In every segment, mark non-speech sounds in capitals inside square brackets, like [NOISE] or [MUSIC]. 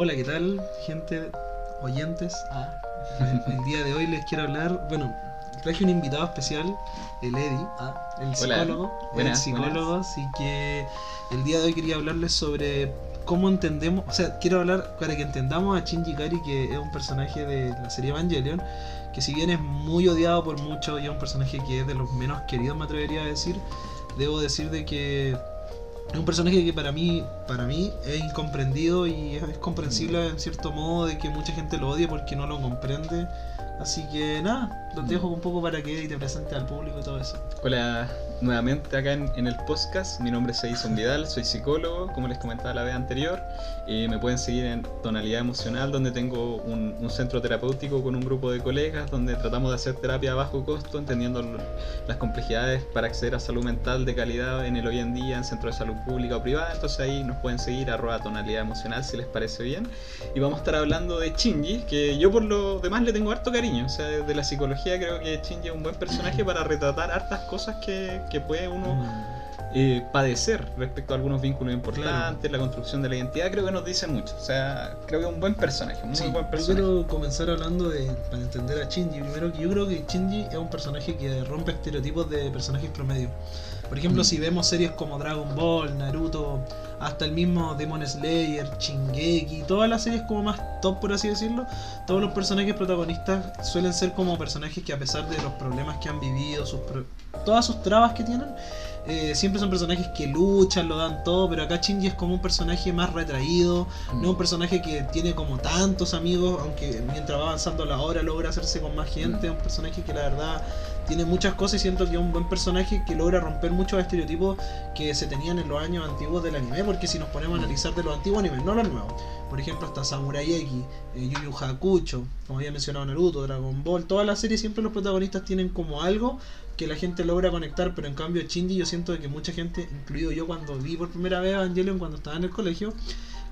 Hola, ¿qué tal, gente, oyentes? Ah, El, el día de hoy les quiero hablar, bueno, traje un invitado especial, el Eddie, ah, el Hola. psicólogo, el Buenas, psicólogo, así que el día de hoy quería hablarles sobre cómo entendemos, o sea, quiero hablar para que entendamos a Shinji Ikari, que es un personaje de la serie Evangelion, que si bien es muy odiado por muchos y es un personaje que es de los menos queridos, me atrevería a decir, debo decir de que es un personaje que para mí, para mí es incomprendido y es, comprensible en cierto modo de que mucha gente lo odie porque no lo comprende. Así que nada, los dejo un poco para que te presente al público y todo eso. Hola nuevamente acá en, en el podcast. Mi nombre es Edison Vidal, soy psicólogo, como les comentaba la vez anterior. Y me pueden seguir en Tonalidad Emocional, donde tengo un, un centro terapéutico con un grupo de colegas, donde tratamos de hacer terapia a bajo costo, entendiendo las complejidades para acceder a salud mental de calidad en el hoy en día, en centros de salud pública o privada. Entonces ahí nos pueden seguir arroba tonalidad emocional si les parece bien. Y vamos a estar hablando de Shinji, que yo por lo demás le tengo harto cariño. O sea, desde la psicología creo que Shinji es un buen personaje para retratar hartas cosas que, que puede uno eh, padecer respecto a algunos vínculos importantes, la construcción de la identidad, creo que nos dice mucho. O sea, creo que es un buen personaje, un muy Sí, buen yo personaje. quiero comenzar hablando de, para entender a Shinji. Primero que yo creo que Shinji es un personaje que rompe estereotipos de personajes promedio. Por ejemplo, Mm. si vemos series como Dragon Ball, Naruto, hasta el mismo Demon Slayer, Shingeki, todas las series como más top por así decirlo, todos los personajes protagonistas suelen ser como personajes que a pesar de los problemas que han vivido, sus pro- todas sus trabas que tienen, eh, siempre son personajes que luchan, lo dan todo, pero acá Shinji es como un personaje más retraído, no un personaje que tiene como tantos amigos, aunque mientras va avanzando la hora logra hacerse con más gente, es un personaje que la verdad tiene muchas cosas y siento que es un buen personaje que logra romper muchos estereotipos que se tenían en los años antiguos del anime, porque si nos ponemos a analizar de los antiguos animes, no los nuevos, por ejemplo hasta Samurai X, eh, Yu Yu Hakucho, como había mencionado Naruto, Dragon Ball, todas las series siempre los protagonistas tienen como algo que la gente logra conectar, pero en cambio Shinji yo siento de que mucha gente, incluido yo cuando vi por primera vez Evangelion cuando estaba en el colegio,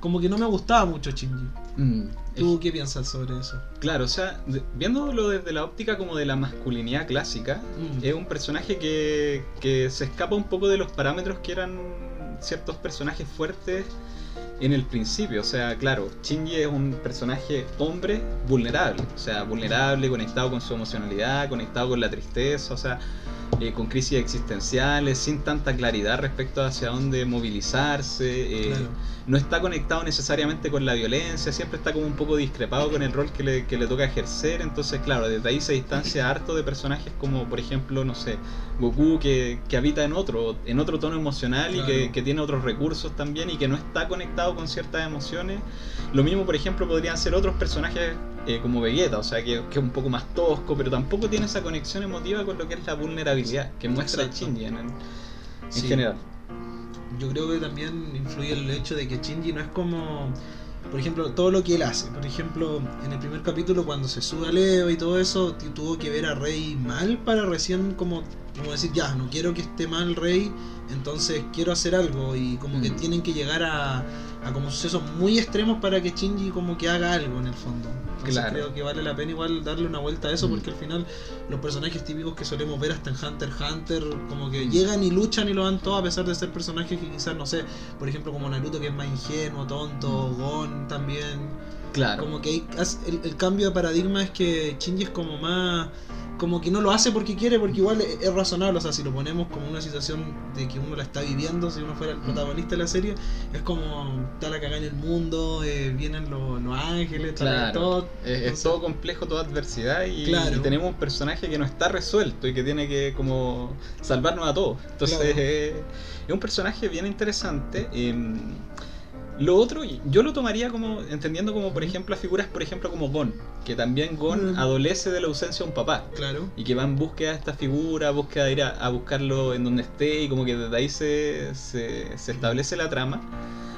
como que no me gustaba mucho Shinji. Mm, ¿Tú qué piensas sobre eso? Claro, o sea, viéndolo desde la óptica como de la masculinidad clásica, Mm. es un personaje que, que se escapa un poco de los parámetros que eran ciertos personajes fuertes en el principio. O sea, claro, Shinji es un personaje hombre vulnerable. O sea, vulnerable, conectado con su emocionalidad, conectado con la tristeza, o sea, eh, con crisis existenciales, sin tanta claridad respecto hacia dónde movilizarse. eh, Claro. no está conectado necesariamente con la violencia, siempre está como un poco discrepado con el rol que le, que le toca ejercer, entonces claro, desde ahí se distancia harto de personajes como por ejemplo, no sé, Goku que, que habita en otro, en otro tono emocional y que, tiene otros recursos también y que no está conectado con ciertas emociones. Lo mismo por ejemplo podrían ser otros personajes eh, como Vegeta, o sea que, que es un poco más tosco, pero tampoco tiene esa conexión emotiva con lo que es la vulnerabilidad que muestra Exacto. Shinji en, en Sí. general. Yo creo que también influye el hecho de que Shinji no es como, por ejemplo, todo lo que él hace. Por ejemplo, en el primer capítulo cuando se sube a Leo y todo eso, tuvo que ver a Rey mal para recién como, como decir, ya, no quiero que esté mal Rey, entonces quiero hacer algo y como que Mm. tienen que llegar a, a como sucesos muy extremos para que Shinji como que haga algo en el fondo. Entonces Claro. creo que vale la pena igual darle una vuelta a eso Mm. porque al final los personajes típicos que solemos ver hasta en Hunter x Hunter como que Mm. llegan y luchan y lo dan todo a pesar de ser personajes que quizás no sé, por ejemplo como Naruto que es más ingenuo, tonto, Gon también, Claro. como que el, el cambio de paradigma es que Shinji es como más como que no lo hace porque quiere, porque igual es, es razonable, o sea, si lo ponemos como una situación de que uno la está viviendo, si uno fuera el Mm. protagonista de la serie, es como está la cagada en el mundo, eh, vienen los, los ángeles, Claro. todo, Es, es todo complejo, toda adversidad y, Claro. y tenemos un personaje que no está resuelto y que tiene que como salvarnos a todos. Entonces Claro. eh, es un personaje bien interesante. em, lo otro, yo lo tomaría como, entendiendo como por ejemplo a figuras, por ejemplo como Gon, que también Gon Mm. adolece de la ausencia de un papá. Claro. Y que va en búsqueda de esta figura, búsqueda de ir a, a buscarlo en donde esté y como que desde ahí se, se, se establece la trama.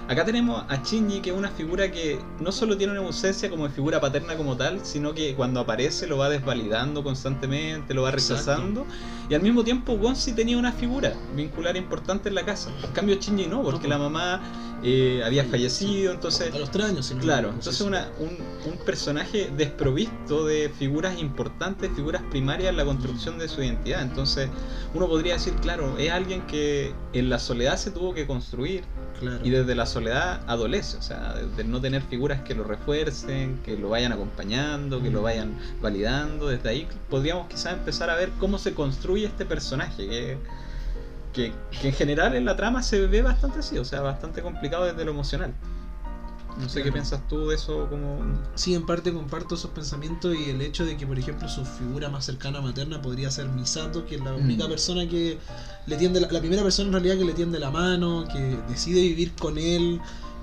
Acá tenemos a Shinji, que es una figura que no solo tiene una ausencia como de figura paterna como tal, sino que cuando aparece lo va desvalidando constantemente, lo va Exacto. rechazando. Y al mismo tiempo sí tenía una figura vincular importante en la casa. En cambio Shinji no, porque No, la mamá eh, había fallecido, entonces... A los tres años, Claro, entonces una, un, un personaje desprovisto de figuras importantes, figuras primarias en la construcción de su identidad. Entonces uno podría decir, claro, es alguien que en la soledad se tuvo que construir Claro. y desde la soledad adolece, o sea, de, de no tener figuras que lo refuercen, que lo vayan acompañando, que lo vayan validando. Desde ahí podríamos quizás empezar a ver cómo se construye este personaje, que, que, que en general en la trama se ve bastante así, o sea, bastante complicado desde lo emocional. No sé qué piensas tú de eso como... Sí, en parte comparto esos pensamientos y el hecho de que, por ejemplo, su figura más cercana materna podría ser Misato, que es la Mm. única persona que le tiende, la, la primera persona en realidad que le tiende la mano, que decide vivir con él,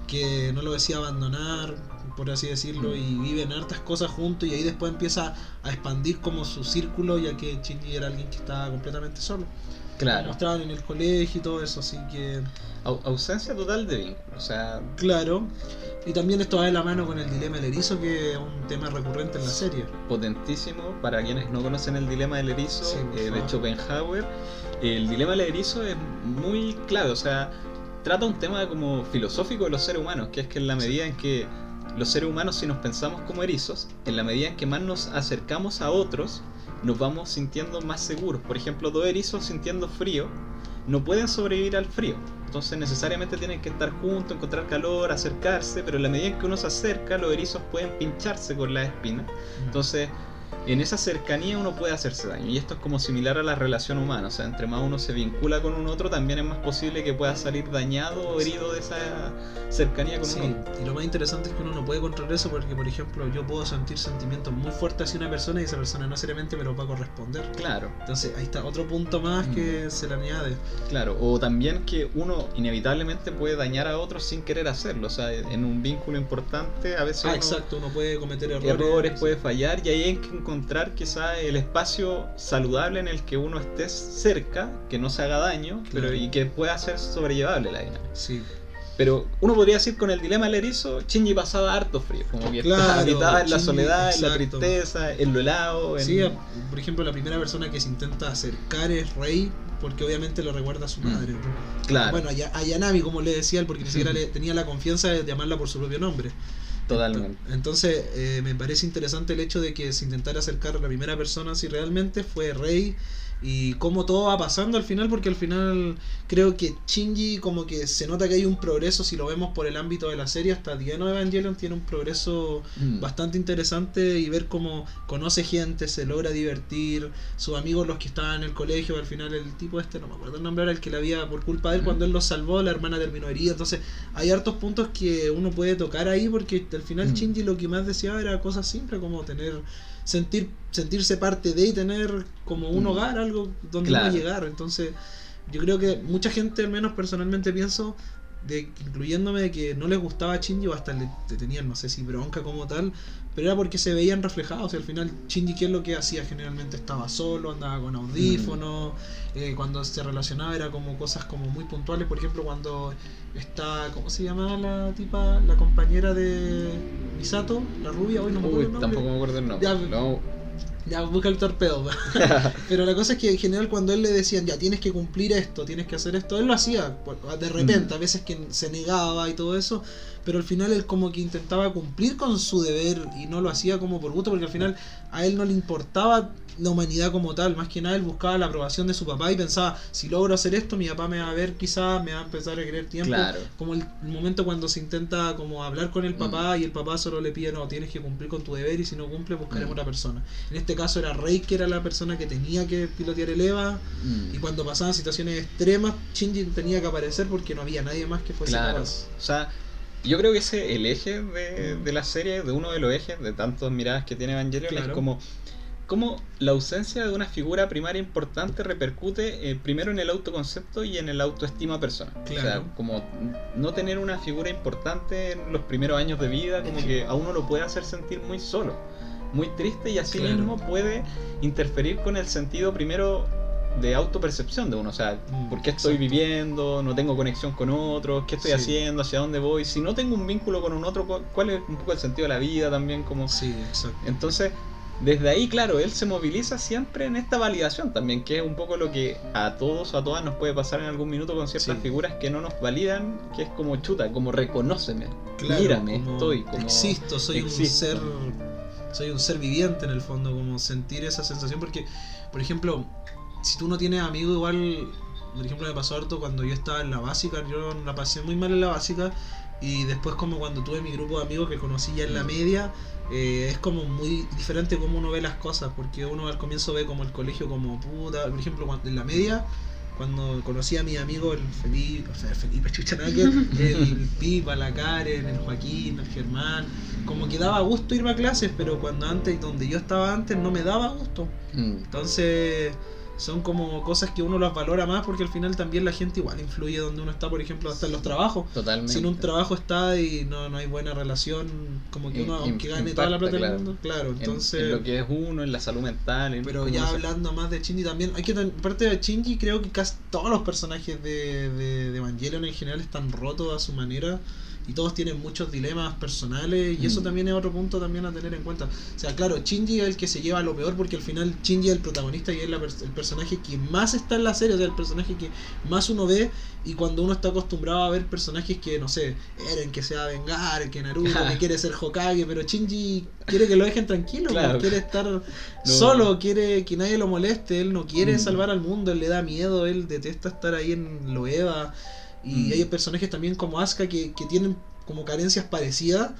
que no lo decía abandonar, por así decirlo, Mm. y viven hartas cosas juntos y ahí después empieza a expandir como su círculo, ya que Shinji era alguien que estaba completamente solo. Lo Claro, mostraban en el colegio y todo eso, así que... au- ausencia total de vínculo, o sea, Claro. Y también esto va de la mano con el dilema del erizo, que es un tema recurrente en la serie. potentísimo para quienes no conocen el dilema del erizo Sí, eh, de. Schopenhauer. El dilema del erizo es muy clave, o sea, trata un tema como filosófico de los seres humanos, que es que en la medida en que los seres humanos, si nos pensamos como erizos, en la medida en que más nos acercamos a otros, nos vamos sintiendo más seguros. Por ejemplo, dos erizos sintiendo frío no pueden sobrevivir al frío. Entonces necesariamente tienen que estar juntos, encontrar calor, acercarse, pero en la medida en que uno se acerca, los erizos pueden pincharse con las espinas. Entonces, en esa cercanía uno puede hacerse daño. Y esto es como similar a la relación humana. O sea, entre más uno se vincula con un otro, también es más posible que pueda salir dañado o herido de esa cercanía con Sí, un otro. y lo más interesante es que uno no puede controlar eso porque, por ejemplo, yo puedo sentir sentimientos muy fuertes hacia una persona y esa persona no seriamente me lo va a corresponder. Claro, Entonces ahí está otro punto más que se le añade. claro. O también que uno inevitablemente puede dañar a otros sin querer hacerlo. O sea, en un vínculo importante a veces Ah, uno exacto, uno puede cometer errores. errores puede fallar y ahí hay que encontrar quizá el espacio saludable en el que uno esté cerca, que no se haga daño, pero Claro. y que pueda ser sobrellevable la dinámica. Sí, Pero uno podría decir con el dilema del erizo, Shinji pasaba harto frío, como que Claro, estaba habitaba en la soledad, en la tristeza, en lo helado. En... Sí, por ejemplo, la primera persona que se intenta acercar es Rey, porque obviamente lo recuerda a su Mm. madre. Claro, Bueno, a Yanami, como le decía él, porque ni siquiera le, tenía la confianza de llamarla por su propio nombre. Entonces, eh, me parece interesante el hecho de que se intentara acercar a la primera persona si realmente fue Rey y cómo todo va pasando al final, porque al final creo que Shinji como que se nota que hay un progreso, si lo vemos por el ámbito de la serie, hasta of Evangelion tiene un progreso Mm. bastante interesante y ver cómo conoce gente, se logra divertir, sus amigos los que estaban en el colegio, al final el tipo este, no me acuerdo el nombre, era el que le había, por culpa de él, Ujú. cuando él los salvó, la hermana terminó herida, entonces hay hartos puntos que uno puede tocar ahí porque al final Mm. Shinji lo que más deseaba era cosas simples como tener, sentir, sentirse parte de y tener como un hogar, algo donde Claro. uno llegar, entonces yo creo que mucha gente, al menos personalmente pienso, de, incluyéndome de que no les gustaba Shinji o hasta le, le tenían, no sé si bronca como tal, pero era porque se veían reflejados y al final Shinji qué es lo que hacía generalmente estaba solo, andaba con audífonos, eh, cuando se relacionaba era como cosas como muy puntuales, por ejemplo cuando está, ¿cómo se llamaba la tipa? La compañera de Misato, la rubia, hoy no me acuerdo Uy, el nombre. tampoco me acuerdo el nombre. Ya, No. Ya, busca el torpedo. [LAUGHS] Pero la cosa es que en general cuando él le decían, ya tienes que cumplir esto, tienes que hacer esto, él lo hacía de repente, Mm. a veces que se negaba y todo eso, pero al final él como que intentaba cumplir con su deber y no lo hacía como por gusto, porque al final a él no le importaba la humanidad como tal, más que nada él buscaba la aprobación de su papá y pensaba, si logro hacer esto, mi papá me va a ver quizás, me va a empezar a querer tiempo. Claro. Como el, momento cuando se intenta como hablar con el papá y el papá solo le pide, no, tienes que cumplir con tu deber y si no cumple buscaremos Mm. otra persona. En este caso era Rey que era la persona que tenía que pilotear el EVA Mm. y cuando pasaban situaciones extremas Shinji tenía que aparecer porque no había nadie más que fuese Claro. capaz. O sea, yo creo que ese el eje de, de la serie, de uno de los ejes de tantas miradas que tiene Evangelion, Claro. es como cómo la ausencia de una figura primaria importante repercute eh, primero en el autoconcepto y en el autoestima personal. O sea, como no tener una figura importante en los primeros años de vida, como que a uno lo puede hacer sentir muy solo, muy triste y así Claro. mismo puede interferir con el sentido primero de autopercepción de uno, o sea, Mm, ¿por qué estoy exacto. viviendo? ¿No tengo conexión con otros? ¿Qué estoy Sí. haciendo? ¿Hacia dónde voy? Si no tengo un vínculo con un otro, cu- ¿cuál es un poco el sentido de la vida también? Como... Sí, exacto. Entonces, desde ahí, claro, él se moviliza siempre en esta validación también, que es un poco lo que a todos o a todas nos puede pasar en algún minuto con ciertas Sí. figuras que no nos validan, que es como chuta, como reconóceme, Claro, mírame, como estoy, como... existo, soy un ser soy un ser viviente en el fondo, como sentir esa sensación porque por ejemplo, si tú no tienes amigos igual, por ejemplo, me pasó harto cuando yo estaba en la básica, yo la pasé muy mal en la básica Y después como cuando tuve mi grupo de amigos que conocí ya en la media, eh, es como muy diferente como uno ve las cosas, porque uno al comienzo ve como el colegio como puta, por ejemplo, cuando en la media, cuando conocí a mi amigo el Felipe, o sea, el Felipe Chucha nada que ver, [LAUGHS] el Pipa, la Karen, el Joaquín, el Germán, como que daba gusto ir a clases, pero cuando antes, donde yo estaba antes, no me daba gusto. Mm. Entonces, son como cosas que uno las valora más porque al final también la gente igual influye donde uno está, por ejemplo, hasta en los trabajos. Totalmente. Si en un trabajo está y no, no hay buena relación, como que uno, aunque gane toda la impacta, plata del mundo, claro, En- entonces... en, lo que es uno, en la salud mental. en Pero ya se- hablando más de Shinji también, hay que aparte de Shinji creo que casi todos los personajes de, de, de Evangelion en general están rotos a su manera y todos tienen muchos dilemas personales y eso Mm. también es otro punto también a tener en cuenta. O sea, claro, Shinji es el que se lleva lo peor porque al final Shinji es el protagonista y es la el personaje que más está en la serie, o sea, el personaje que más uno ve y cuando uno está acostumbrado a ver personajes que, no sé, Eren que se va a vengar, que Naruto que quiere ser Hokage, pero Shinji quiere que lo dejen tranquilo, Claro. pues, quiere estar solo, quiere que nadie lo moleste, él no quiere Mm. salvar al mundo, él le da miedo, él detesta estar ahí en Loeva. Y Mm. hay personajes también como Asuka que, que tienen como carencias parecidas,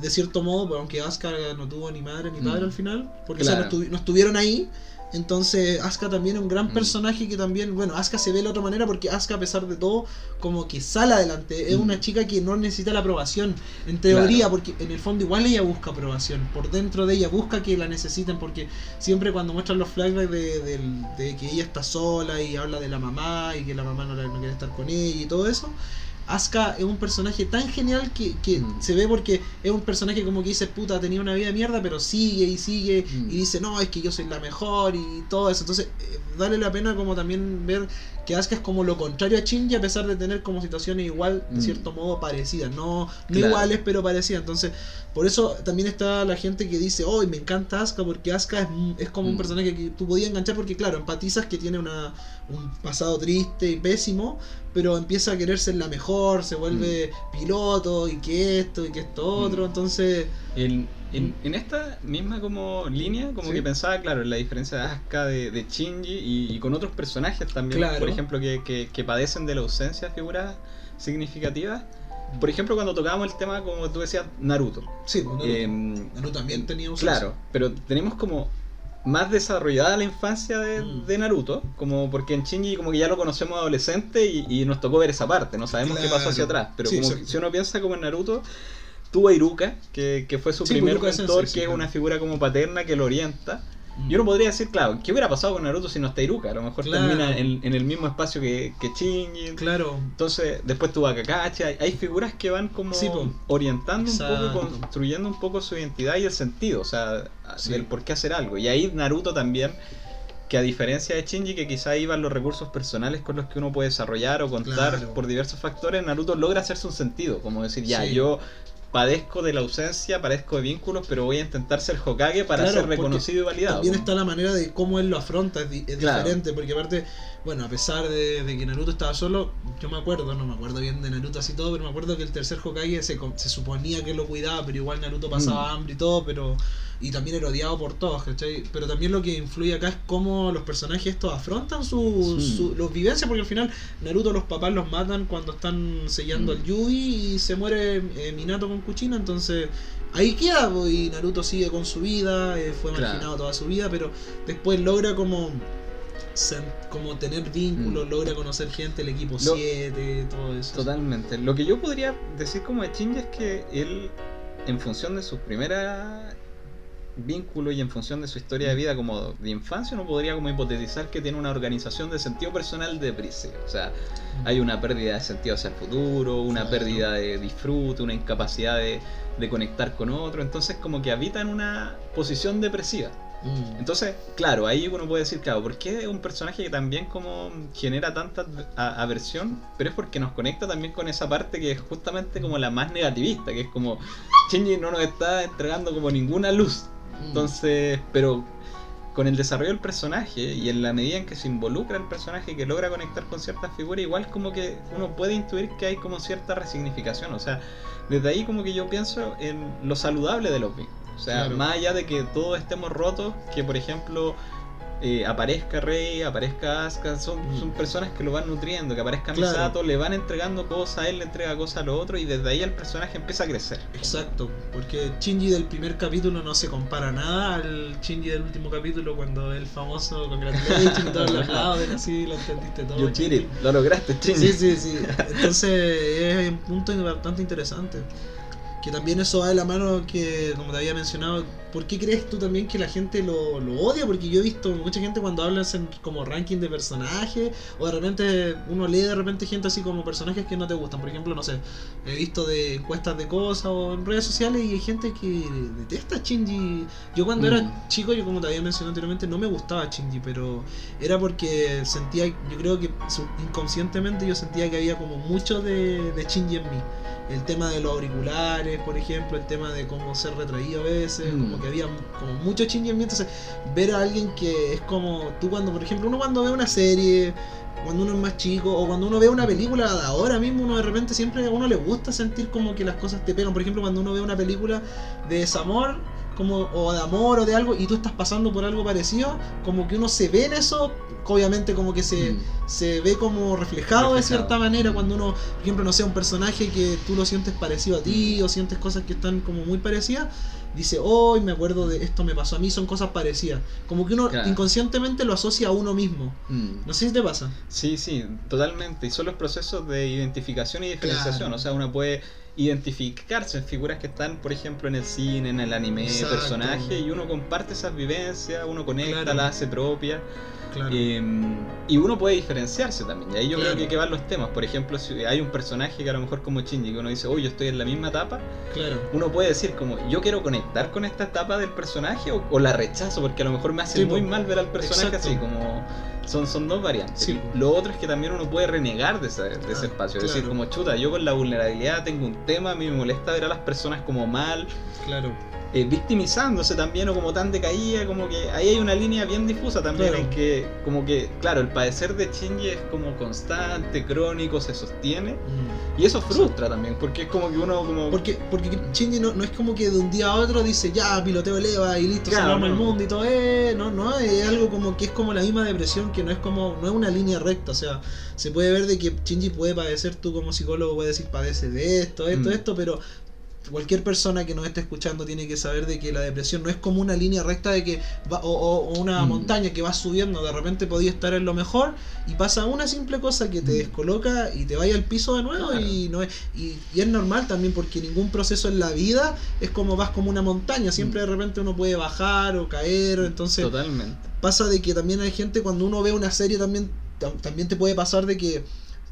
de cierto modo, pues, aunque Asuka no tuvo ni madre ni padre Mm. al final, porque o sea, Claro. no, no estuvieron ahí. Entonces, Asuka también es un gran Mm. personaje que también, bueno, Asuka se ve de la otra manera porque Asuka, a pesar de todo, como que sale adelante. Es Mm. una chica que no necesita la aprobación, en teoría, porque en el fondo igual ella busca aprobación. Por dentro de ella busca que la necesiten, porque siempre cuando muestran los flashbacks de, de que ella está sola y habla de la mamá y que la mamá no, la- no quiere estar con ella y todo eso. Asuka es un personaje tan genial que, que Mm. se ve porque es un personaje como que dice, puta, tenía una vida de mierda, pero sigue y sigue Mm. y dice, no, es que yo soy la mejor y todo eso. Entonces, eh, vale la pena como también ver que Asuka es como lo contrario a Shinji a pesar de tener como situaciones igual, de Mm. cierto modo, parecidas. No, no Claro. iguales, pero parecidas. Entonces, por eso también está la gente que dice, oh, me encanta Asuka porque Asuka es, es como un Mm. personaje que tú podías enganchar porque, claro, empatizas que tiene una, un pasado triste y pésimo, pero empieza a querer ser la mejor, se vuelve piloto y que esto y que esto otro. Mm. Entonces, En, en, en esta misma como línea, como Sí. que pensaba, claro, en la diferencia de Asuka de, de Shinji y, y con otros personajes también, Claro. por ejemplo, que, que, que padecen de la ausencia de figuras significativas. Por ejemplo, cuando tocábamos el tema, como tú decías, Naruto. sí, pues, Naruto, Em, Naruto también tenía un Claro, pero tenemos como más desarrollada la infancia de, Mm. de Naruto, como porque en Shinji como que ya lo conocemos adolescente y, y nos tocó ver esa parte, no sabemos qué pasó hacia atrás, pero Sí, como que si uno piensa como en Naruto, tuvo a Iruka, que, que fue su Sí, primer mentor, que es una figura como paterna que lo orienta. Mm. Y uno podría decir, claro, ¿qué hubiera pasado con Naruto si no está Iruka? A lo mejor Claro. termina en, en el mismo espacio que, que Shinji. Claro, Entonces, después tuvo a Kakashi, hay, hay figuras que van como Sí, orientando un poco, construyendo un poco su identidad y el sentido, o sea, Sí. del por qué hacer algo. Y ahí Naruto también, que a diferencia de Shinji, que quizá iban los recursos personales con los que uno puede desarrollar o contar Claro. por diversos factores, Naruto logra hacerse un sentido, como decir, ya, Sí. yo padezco de la ausencia, padezco de vínculos, pero voy a intentar ser Hokage para Claro, ser reconocido y validado. También está la manera de cómo él lo afronta, es, di- es Claro. diferente, porque aparte, bueno, a pesar de, de que Naruto estaba solo, yo me acuerdo, no me acuerdo bien de Naruto así todo, pero me acuerdo que el tercer Hokage se, se suponía que lo cuidaba, pero igual Naruto pasaba Mm. hambre y todo, pero y también era odiado por todos, ¿cachai? Pero también lo que influye acá es cómo los personajes estos afrontan su, Sí. su- los vivencias, porque al final Naruto los papás los matan cuando están sellando Mm. al Yugi y se muere eh, Minato con Kuchina, entonces ahí queda, y Naruto sigue con su vida, eh, fue Claro. marginado toda su vida, pero después logra como como tener vínculos, Mm. logra conocer gente, el equipo Lo- 7, todo eso. Totalmente. Lo que yo podría decir como de Shinji es que él, en función de sus primeras vínculos y en función de su historia de vida como de infancia, uno podría como hipotetizar que tiene una organización de sentido personal de. O sea, hay una pérdida de sentido hacia el futuro, una pérdida de disfrute, una incapacidad de, de conectar con otro. Entonces como que habita en una posición depresiva. Mm. Entonces, claro, ahí uno puede decir, claro, ¿por qué es un personaje que también como genera tanta aversión? Pero es porque nos conecta también con esa parte que es justamente como la más negativista, que es como Shinji no nos está entregando como ninguna luz. Mm. Entonces, pero con el desarrollo del personaje y en la medida en que se involucra el personaje que logra conectar con ciertas figuras, igual como que uno puede intuir que hay como cierta resignificación. O sea, desde ahí como que yo pienso en lo saludable de los. O sea, Claro. más allá de que todos estemos rotos, que por ejemplo eh, aparezca Rey, aparezca Asuka, son, Mm. son personas que lo van nutriendo, que aparezca Claro. Misato, le van entregando cosas, él le entrega cosas a lo otro y desde ahí el personaje empieza a crecer. Exacto, porque Shinji del primer capítulo no se compara nada al Shinji del último capítulo cuando el famoso congratulations y todos le aplauden así, lo entendiste todo. You Shinji. lo lograste, Shinji. Sí, sí, sí. Entonces es un punto bastante interesante. Que también eso va de la mano que, como te había mencionado, ¿por qué crees tú también que la gente lo, lo odia? Porque yo he visto mucha gente cuando hablan en como ranking de personajes, o de repente uno lee de repente gente así como personajes que no te gustan. Por ejemplo, no sé, he visto de encuestas de cosas o en redes sociales y hay gente que detesta a Shinji. Yo cuando Mm. era chico, yo como te había mencionado anteriormente, no me gustaba Shinji, pero era porque sentía, yo creo que inconscientemente yo sentía que había como mucho de, de Shinji en mí. El tema de los auriculares, por ejemplo, el tema de cómo ser retraído a veces, Mm. como que había como mucho en mí. Entonces, ver a alguien que es como tú cuando, por ejemplo, uno cuando ve una serie, cuando uno es más chico, o cuando uno ve una película de ahora mismo, uno de repente siempre a uno le gusta sentir como que las cosas te pegan. Por ejemplo, cuando uno ve una película de desamor, como, o de amor o de algo, y tú estás pasando por algo parecido, como que uno se ve en eso, obviamente como que se, Mm. se ve como reflejado, de Reflejado. cierta manera cuando uno, por ejemplo, no sé, un personaje que tú lo sientes parecido a ti o sientes cosas que están como muy parecidas, dice, hoy me acuerdo de esto me pasó a mí, son cosas parecidas. Como que uno Claro. inconscientemente lo asocia a uno mismo. Mm. No sé si te pasa. Sí, sí, totalmente. Y son los procesos de identificación y diferenciación. Claro. O sea, uno puede identificarse en figuras que están, por ejemplo, en el cine, en el anime, Exacto. personajes, y uno comparte esas vivencias, uno conecta, Claro. las hace propia. Claro. Eh, y uno puede diferenciarse también. Y ahí yo Claro. creo que, que van los temas. Por ejemplo, si hay un personaje que a lo mejor como Shinji, que uno dice, uy, yo estoy en la misma etapa, claro. uno puede decir como, yo quiero conectar con esta etapa del personaje o, o la rechazo, porque a lo mejor me hace Sí, muy po. mal ver al personaje Exacto. así, como son, son dos variantes. Sí. Lo otro es que también uno puede renegar de, ese espacio, es decir, como chuta, yo con la vulnerabilidad tengo un tema, a mí me molesta ver a las personas como mal, Claro. eh, victimizándose también o como tan decaída, como que ahí hay una línea bien difusa también Claro. en que como que, claro, el padecer de Shinji es como constante, crónico, se sostiene. Mm. Y eso frustra también, porque es como que uno como... Porque, porque Shinji no, no es como que de un día a otro dice ya piloteo el EVA y listo, Claro, salvamos el mundo y todo, eh, no, no, es algo como que es como la misma depresión, que no es como, no es una línea recta, o sea, se puede ver de que Shinji puede padecer, tú como psicólogo puedes decir padece de esto, esto, Mm. esto, pero cualquier persona que nos esté escuchando tiene que saber de que la depresión no es como una línea recta de que va, o, una Mm. montaña que va subiendo, de repente podía estar en lo mejor y pasa una simple cosa que te Mm. descoloca y te vaya al piso de nuevo Claro. y no es y, y es normal también porque ningún proceso en la vida es como vas como una montaña, siempre de repente uno puede bajar o caer, entonces Totalmente. pasa de que también hay gente cuando uno ve una serie también tam- también te puede pasar de que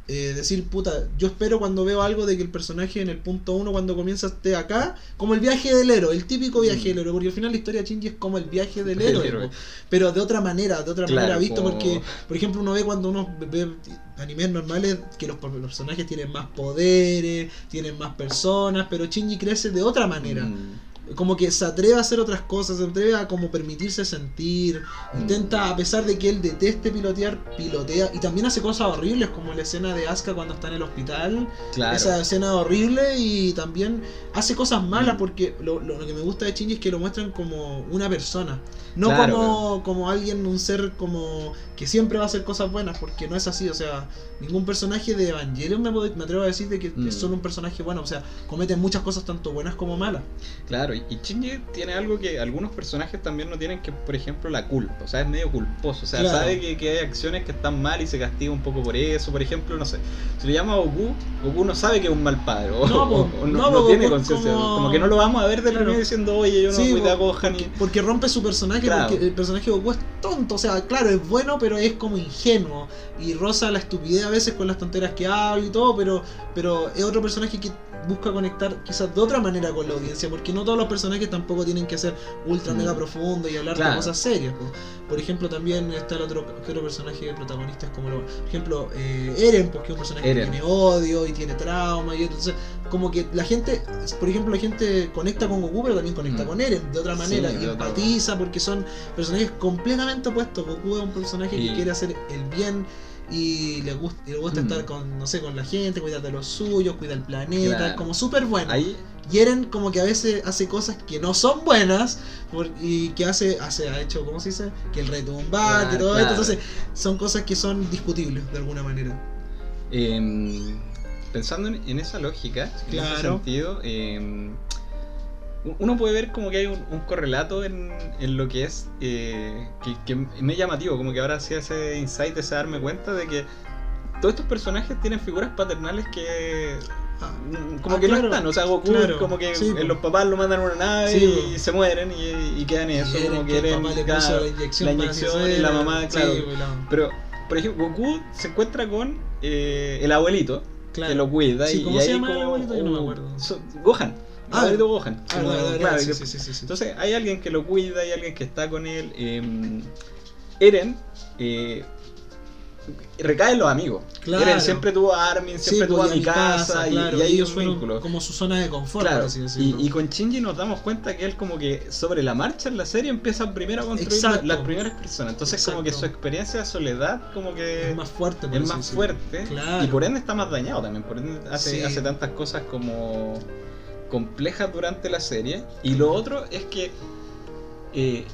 eh, decir puta yo espero cuando veo algo de que el personaje en el punto uno cuando comienza esté acá como el viaje del héroe el típico viaje Mm. del héroe porque al final la historia de Shinji es como el viaje del El héroe, pero de otra manera de otra Claro, manera visto como- porque por ejemplo uno ve cuando uno ve animes normales que los personajes tienen más poderes tienen más personas pero Shinji crece de otra manera Mm. Como que se atreve a hacer otras cosas, se atreve a como permitirse sentir, intenta, a pesar de que él deteste pilotear, pilotea, y también hace cosas horribles, como la escena de Asuka cuando está en el hospital, Claro. esa escena horrible, y también hace cosas malas, Mm. porque lo, lo- lo que me gusta de Shinji es que lo muestran como una persona, no Claro, como, como alguien, un ser como que siempre va a hacer cosas buenas, porque no es así, o sea, ningún personaje de Evangelion me, me atrevo a decir de que Mm. es solo un personaje bueno, o sea, cometen muchas cosas tanto buenas como malas. Claro, y Shinji tiene algo que algunos personajes también no tienen, que por ejemplo la culpa, o sea, es medio culposo, o sea, Claro. sabe que, que hay acciones que están mal y se castiga un poco por eso, por ejemplo, no sé, si le llama a Goku, Goku no sabe que es un mal padre, o No, o- po, o no, no, tiene conciencia, como- como... que no lo vamos a ver de Claro. diciendo, oye, yo no Sí, cuidé a y... Porque rompe su personaje, Claro. porque el personaje de Goku es tonto, o sea, claro, es bueno, pero es como ingenuo. Y roza la estupidez a veces con las tonteras que habla y todo, pero, pero es otro personaje que busca conectar quizás de otra manera con la audiencia, porque no todos los personajes tampoco tienen que ser ultra Mm. mega profundos y hablar de cosas serias. po. Por ejemplo, también está el otro, otro personaje protagonista, es como, lo- por ejemplo, eh, Eren, porque es un personaje Eren. que tiene odio y tiene trauma, y entonces, como que la gente, por ejemplo, la gente conecta con Goku, pero también conecta Mm. con Eren de otra manera, y empatiza porque son personajes completamente opuestos. Goku es un personaje Y- que quiere hacer el bien y le gusta, y le gusta Mm. estar con, no sé, con la gente, cuidar de los suyos, cuidar el planeta, Claro. como súper bueno. Ahí, Y Eren como que a veces hace cosas que no son buenas por- y que hace, hace, ha hecho, ¿cómo se dice? Que el retumbar, que Claro, todo claro. esto. Entonces, son cosas que son discutibles de alguna manera. Em, pensando en, en esa lógica, en ese sentido, em, uno puede ver como que hay un, un correlato en, en lo que es, eh, que, que me es llamativo, como que ahora hacía ese insight, ese darme cuenta de que todos estos personajes tienen figuras paternales que mm, como Ah, que claro, no están, o sea, Goku claro, como que sí, los papás lo mandan a una nave Sí, y se mueren y, y quedan en eso, y como que el papá le puso la inyección, la inyección y la mamá, Sí, claro. la- Pero, por ejemplo, Goku se encuentra con eh, el abuelito, claro. que lo cuida Sí, y, ¿cómo y se ahí llama el como- abuelito? Yo no me acuerdo. so- Gohan. Ah, abuelito Gohan. Ah. Entonces hay alguien que lo cuida, hay alguien que está con él. eh, Eren eh, recae en los amigos. Claro. Eren siempre tuvo a Armin, Sí, siempre tuvo pues, a y mi casa, y- claro, y, hay ellos un vínculo. como su zona de confort, Claro, por así y, con Shinji nos damos cuenta que él como que sobre la marcha en la serie empieza primero a construir la- las primeras personas. Entonces como que su experiencia de soledad como que es más fuerte, es más fuerte y por ende está más dañado también. Por ende hace, Sí. hace tantas cosas como complejas durante la serie. Y lo otro es que eh,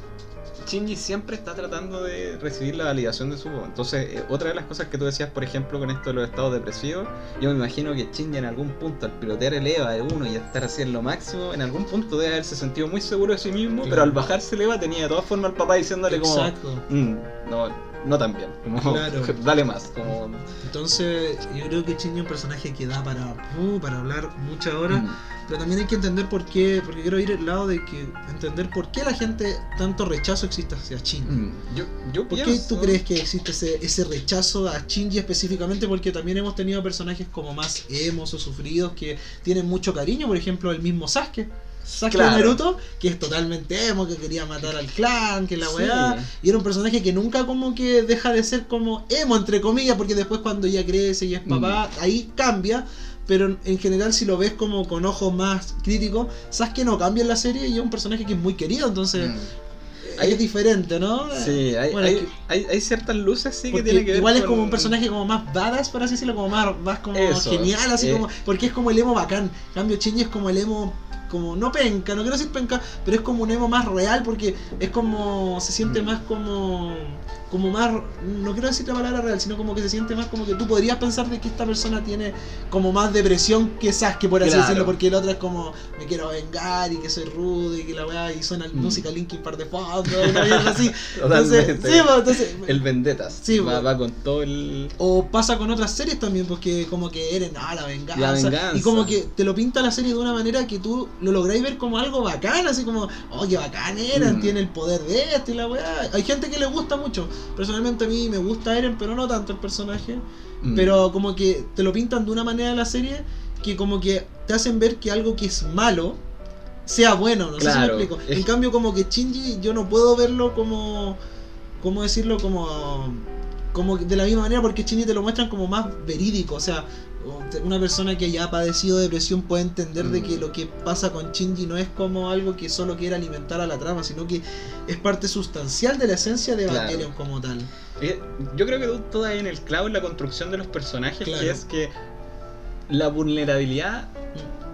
Shinji siempre está tratando de recibir la validación de su voz. Entonces, eh, otra de las cosas que tú decías, por ejemplo, con esto de los estados depresivos, yo me imagino que Shinji en algún punto, al pilotear el EVA de uno y estar así en lo máximo, en algún punto debe haberse sentido muy seguro de sí mismo, Claro. pero al bajarse el EVA tenía de todas formas al papá diciéndole como... Exacto. "Mm, no, no tan bien, como Claro. [LAUGHS] dale más, como Entonces, yo creo que Shinji es un personaje que da para, uh, para hablar muchas horas. mm, Pero también hay que entender por qué, porque quiero ir al lado de que entender por qué la gente tanto rechazo existe hacia Shinji. mm. yo, yo ¿Por qué pienso- tú crees que existe ese, ese rechazo a Shinji específicamente? Porque también hemos tenido personajes como más emos o sufridos que tienen mucho cariño, por ejemplo el mismo Sasuke. Sasuke Claro. Naruto, que es totalmente emo, que quería matar al clan, que la Sí. weá. Y era un personaje que nunca como que deja de ser como emo, entre comillas, porque después cuando ya crece y es papá, Mm. ahí cambia. Pero en general si lo ves como con ojos más críticos, Sasuke no cambia en la serie y es un personaje que es muy querido, entonces Mm. es Hay- diferente, ¿no? Sí, hay, Bueno, hay, es que- hay, hay ciertas luces sí que tienen que ver igual es con- como un personaje como más badass, por así decirlo, como más, más como Eso, genial, así eh. como. Porque es como el emo bacán. En cambio, Shinji es como el emo. Como, no penca, no quiero decir penca, pero es como un emo más real porque es como. Se siente Mm. más como. Como más. No quiero decir la palabra real, sino como que se siente más como que tú podrías pensar de que esta persona tiene como más depresión que Sasuke, por así Claro. decirlo, porque el otro es como. Me quiero vengar y que soy rudo y que la weá y suena Mm. música Linkin Park de fondo, una mierda así. [LAUGHS] Totalmente. Entonces, sí, pues, entonces, El Vendetas. Sí, va, pues. va con todo el. o pasa con otras series también, porque como que Eren, ah, la venganza. La venganza. Y como que te lo pinta la serie de una manera que tú lo lográis ver como algo bacán, así como, oh, qué bacán Eren, Mm. tiene el poder de esto y la weá. Hay gente que le gusta mucho. Personalmente a mí me gusta Eren, pero no tanto el personaje. Mm. Pero como que te lo pintan de una manera en la serie que como que te hacen ver que algo que es malo sea bueno, no sé si me explico. En cambio como que Shinji yo no puedo verlo como ¿cómo decirlo? como como de la misma manera porque Shinji te lo muestran como más verídico, o sea, una persona que ya ha padecido depresión puede entender de Mm. que lo que pasa con Shinji no es como algo que solo quiere alimentar a la trama, sino que es parte sustancial de la esencia de Claro. Evangelion como tal. Eh, Yo creo que tú todo ahí en el clavo en la construcción de los personajes, Claro. que es que la vulnerabilidad,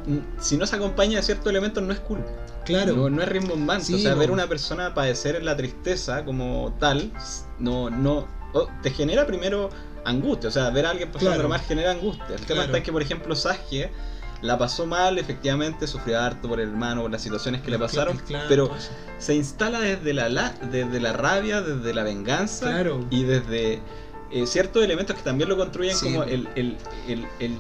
mm, si no se acompaña de ciertos elementos, no es cool. Claro. No, no es rimbombante. Sí, o sea, ver una persona padecer en la tristeza como tal, no, no, oh, te genera primero angustia. O sea, ver a alguien pasando Claro. mal genera angustia. El tema Claro. está que, por ejemplo, Sasuke la pasó mal, efectivamente, sufrió harto por el hermano, por las situaciones que le pasaron, pero se instala desde la, la- desde la rabia, desde la venganza Claro. y desde eh, ciertos elementos que también lo construyen Sí. como el, el, el, el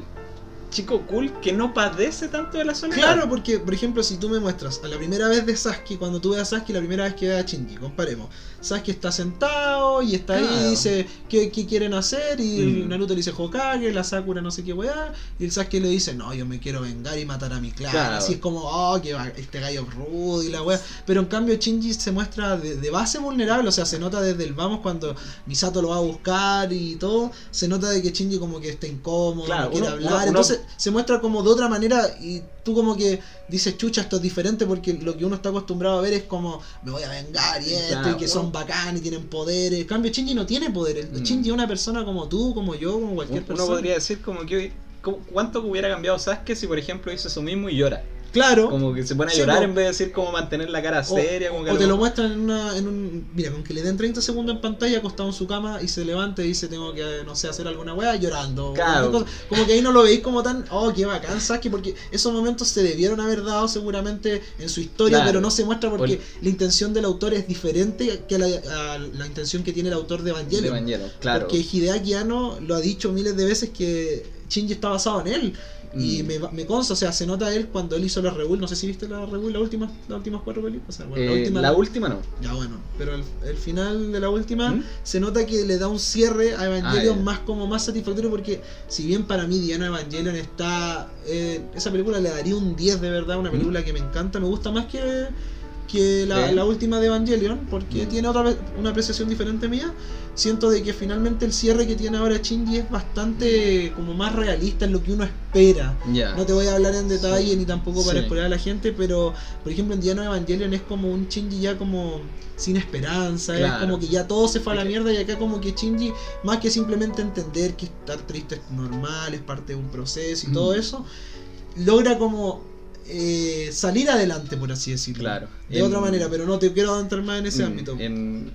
chico cool que no padece tanto de la soledad. Claro, porque, por ejemplo, si tú me muestras a la primera vez de Sasuke, cuando tú ves a Sasuke, la primera vez que ve a Shinji, comparemos. Sasuke está sentado y está ahí y dice, ¿qué, qué quieren hacer? Y Mm. Naruto le dice Hokage, la Sakura no sé qué weá, y el Sasuke le dice, no, yo me quiero vengar y matar a mi clan. Claro. Así es como, oh, que este gallo es rudo y la weá. Pero en cambio Shinji se muestra de, de base vulnerable, o sea, se nota desde el vamos cuando Misato lo va a buscar y todo, se nota de que Shinji como que está incómodo, Claro, no quiere uno- hablar. uno- uno- Entonces se muestra como de otra manera y tú como que dices, chucha, esto es diferente porque lo que uno está acostumbrado a ver es como, me voy a vengar y esto, Claro, y que son uno- bacán y tienen poderes. En cambio, Shinji no tiene poderes. Mm. Shinji es una persona como tú, como yo, como cualquier Uno persona. podría decir como que ¿cu- cuánto hubiera cambiado Sasuke si por ejemplo hizo eso mismo y llora. Claro. Como que se pone a Sí, llorar en vez de decir como mantener la cara O- seria. como que o te lo- muestran en, una, en un. Mira, con que le den 30 segundos en pantalla acostado en su cama y se levanta y dice: Tengo que, no sé, hacer alguna weá llorando. o Claro. cosa. Como que ahí no lo veis como tan. Oh, qué bacán, Sasuke. Porque esos momentos se debieron haber dado seguramente en su historia, Claro. pero no se muestra porque O la intención del autor es diferente que la, a la intención que tiene el autor de de Evangelion. Evangelion, claro. Porque Hideaki Anno lo ha dicho miles de veces que Shinji está basado en él. Y Mm. me, me consta, o sea, se nota él cuando él hizo la Rebuild. No sé si viste la Rebuild, la última, las últimas cuatro películas. O sea, bueno, Eh, la última. la última no. Ya bueno, pero el, el final de la última ¿Mm? se nota que le da un cierre a Evangelion Ah, más como más satisfactorio porque si bien para mí Diana Evangelion está eh, esa película le daría un 10 de verdad, una ¿Mm? película que me encanta, me gusta más que que la, la última de Evangelion porque Mm. tiene otra vez una apreciación diferente mía. Siento de que finalmente el cierre que tiene ahora Shinji es bastante como más realista en lo que uno espera. Ya. No te voy a hablar en detalle Sí. ni tampoco para Sí. spoiler a la gente, pero por ejemplo en Diano Evangelion es como un Shinji ya como sin esperanza, es Claro. como que ya todo se fue a la Es mierda y acá como que Shinji, más que simplemente entender que estar triste es normal, es parte de un proceso y todo Mm. eso, logra como eh, salir adelante, por así decirlo. Claro. De En- otra manera, pero no te quiero entrar más en ese Mm, ámbito. En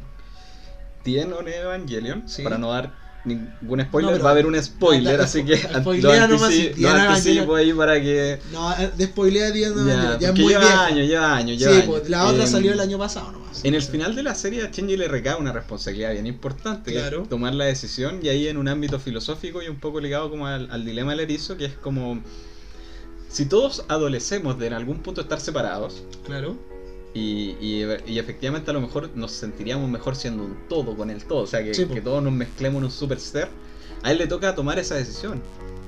Tien on Evangelion, Sí. para no dar ningún spoiler, No, pero- va a haber un spoiler, no, así que [LAUGHS] spoilea lo anticipo, si lo anticipo ahí para que... No, eh, de Ya, Evangelion, ya es muy lleva vieja. años, lleva años, Sí, lleva años. pues, la otra salió el año pasado nomás. En el final de la serie a Shinji le recae una responsabilidad bien importante, que Claro. es tomar la decisión y ahí en un ámbito filosófico y un poco ligado como al, al dilema del erizo, que es como si todos adolecemos de en algún punto estar separados Claro. y, y- y efectivamente a lo mejor nos sentiríamos mejor siendo un todo con el todo, o sea que, Sí, que todos nos mezclemos en un super ser, a él le toca tomar esa decisión.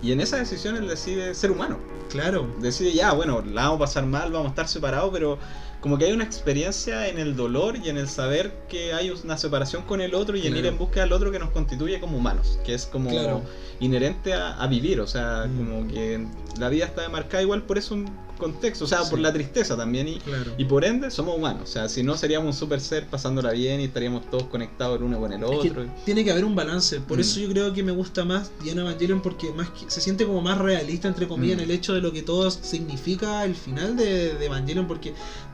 Y en esa decisión él decide ser humano Claro. decide ya, bueno, la vamos a pasar mal, vamos a estar separados, pero como que hay una experiencia en el dolor y en el saber que hay una separación con el otro y en Claro. ir en busca del otro que nos constituye como humanos, que es como Claro. inherente a, a vivir, o sea, Mm. como que la vida está demarcada igual por eso contexto, o sea, Sí. por la tristeza también y, Claro. y por ende somos humanos, o sea, si no seríamos un super ser pasándola bien y estaríamos todos conectados el uno con el Es que otro. tiene que haber un balance. Por Mm. eso yo creo que me gusta más Diana Evangelion porque más que- se siente como más realista, entre comillas, Mm. en el hecho de lo que todo significa el final de, de Evangelion. Porque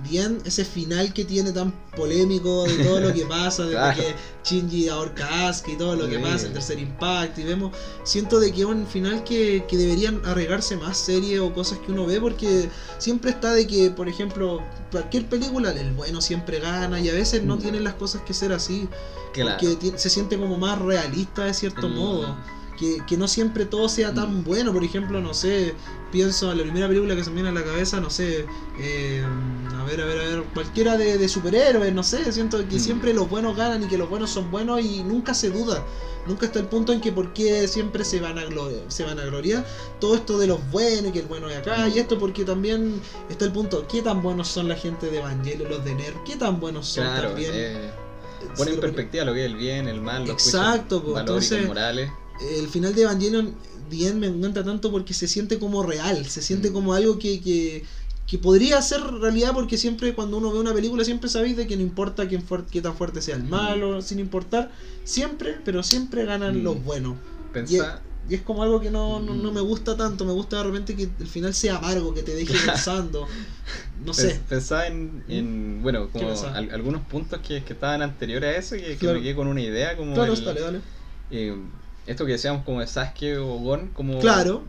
Dian, ese final que tiene tan polémico de todo lo que [LAUGHS] pasa, de Claro. que Shinji ahorca Asuka y todo lo que Sí. pasa, el tercer impacto, y vemos, siento de que es un final que, que deberían arreglarse más series o cosas que uno ve, porque siempre está de que, por ejemplo, cualquier película, el bueno siempre gana, y a veces no Mm. tienen las cosas que ser así. Claro. Porque se siente como más realista de cierto Mm. modo. Que, que no siempre todo sea tan Mm. bueno. Por ejemplo, no sé, pienso en la primera película que se me viene a la cabeza, no sé, eh, a ver, a ver, a ver, cualquiera de, de superhéroes, no sé, siento que Mm. siempre los buenos ganan y que los buenos son buenos y nunca se duda. Nunca está el punto en que por qué siempre se van a glo- se van a gloriar todo esto de los buenos y que el bueno es acá y esto porque también está el punto, ¿qué tan buenos son la gente de Evangelion, los de NERV? ¿Qué tan buenos son Claro, también? eh, pone en perspectiva lo que es el bien, el mal, los Exacto, juicios pues, valóricos, entonces- morales. El final de Evangelion bien me encanta tanto porque se siente como real, se siente Mm. como algo que, que, que podría ser realidad porque siempre cuando uno ve una película siempre sabéis de que no importa quién qué tan fuerte sea el Mm. malo, sin importar, siempre, pero siempre ganan Mm. los buenos. Pensá, Y es como algo que no, no, no me gusta tanto, me gusta de repente que el final sea amargo, que te deje pensando, no sé. Pens- Pensaba en, en, bueno, como al- algunos puntos que, que estaban anteriores a eso que, que Claro. me quedé con una idea como Claro, el- dale, dale. eh, esto que decíamos como de Sasuke o Gon como Claro,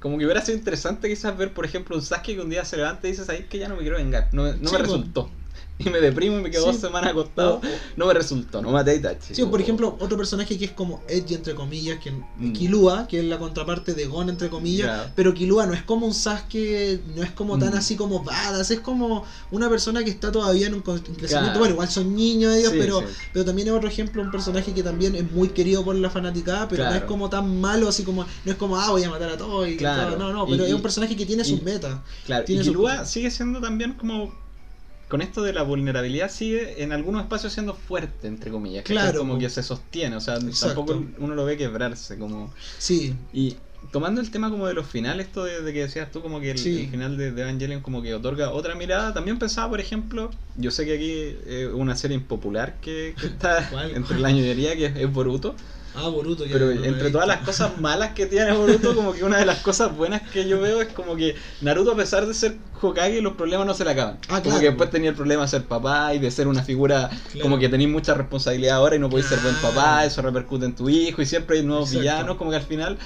como que hubiera sido interesante quizás ver por ejemplo un Sasuke que un día se levanta y dice ahí que ya no me quiero vengar no, no Sí, me resultó [LAUGHS] y me deprimo y me quedo Sí. dos semanas acostado no me resultó no maté a Itachi Sí, o por ejemplo, otro personaje que es como Edgy, entre comillas, que Mm. Killua, que es la contraparte de Gon, entre comillas, pero Killua no es como un Sasuke, no es como tan Mm. así como badass, es como una persona que está todavía en un crecimiento. Claro. Bueno, igual son niños ellos, Sí, pero, sí. pero también es otro ejemplo, un personaje que también es muy querido por la fanaticada, pero no es como tan malo, así como, no es como, ah, voy a matar a todos y Claro. todo. No, no, Y- pero es y- un personaje que tiene y- sus metas. Claro, y Tiene su- Killua sigue siendo también como. Con esto de la vulnerabilidad, sigue en algunos espacios siendo fuerte, entre comillas. Claro, Como que se sostiene, o sea, Exacto. tampoco uno lo ve quebrarse. como Sí, Y tomando el tema como de los finales, esto de, de que decías tú, como que el, Sí. el final de, de Evangelion como que otorga otra mirada, también pensaba, por ejemplo, yo sé que aquí es una serie impopular que, que está [LAUGHS] ¿Cuál? entre la ñoñería, que es, es Boruto, Ah, Boruto. ya pero no entre todas las cosas malas que tiene Boruto, como que una de las cosas buenas que yo veo es como que Naruto, a pesar de ser Hokage, los problemas no se le acaban. Ah, Como claro. que después tenía el problema de ser papá y de ser una figura Claro. como que tenéis mucha responsabilidad ahora y no podéis ser buen papá, eso repercute en tu hijo y siempre hay nuevos Exacto. villanos, como que al final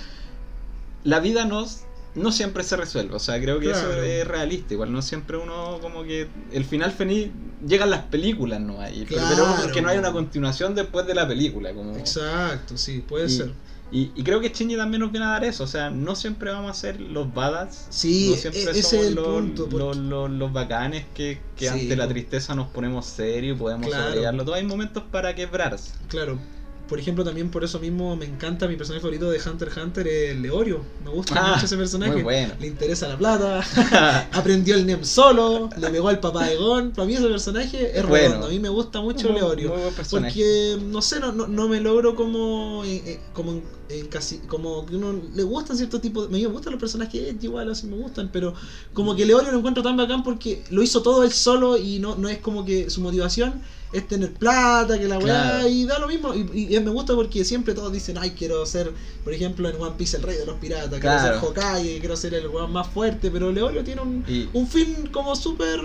la vida no, no siempre se resuelve. O sea, creo que Claro. eso es realista. Igual no siempre uno como que el final feliz llegan las películas, ¿no? hay pero- pero Claro. porque no hay una continuación después de la película. Como... Exacto, sí, puede Y- ser. Y, y creo que Shinji también nos viene a dar eso, o sea, no siempre vamos a ser los badass, Sí, no siempre e- ese somos es el los, punto, porque- los, los- los bacanes que, que Sí, ante la tristeza nos ponemos serios y podemos Claro. sobrellevarlo. Todo hay momentos para quebrarse. Claro. Por ejemplo, también por eso mismo me encanta mi personaje favorito de Hunter x Hunter, es Leorio. Me gusta Ah, mucho ese personaje. muy bueno. Le interesa la plata, [LAUGHS] [LAUGHS] aprendió el NEM solo, le pegó al papá de Gon. Para mí ese personaje es Bueno. redondo. A mí me gusta mucho Muy- Leorio. muy buen personaje. Porque, no sé, no, no, no me logro como, eh, eh, como, en- casi, como que uno le gustan ciertos tipos, de, me gustan los personajes igual así me gustan, pero como que Leorio lo encuentro tan bacán porque lo hizo todo él solo y no, no es como que su motivación es tener plata, que la weá, y da lo mismo. Y, y me gusta porque siempre todos dicen, ay, quiero ser, por ejemplo, en One Piece el rey de los piratas, Claro. quiero ser Hokage, quiero ser el weón más fuerte, pero Leorio tiene un, Y, un fin como súper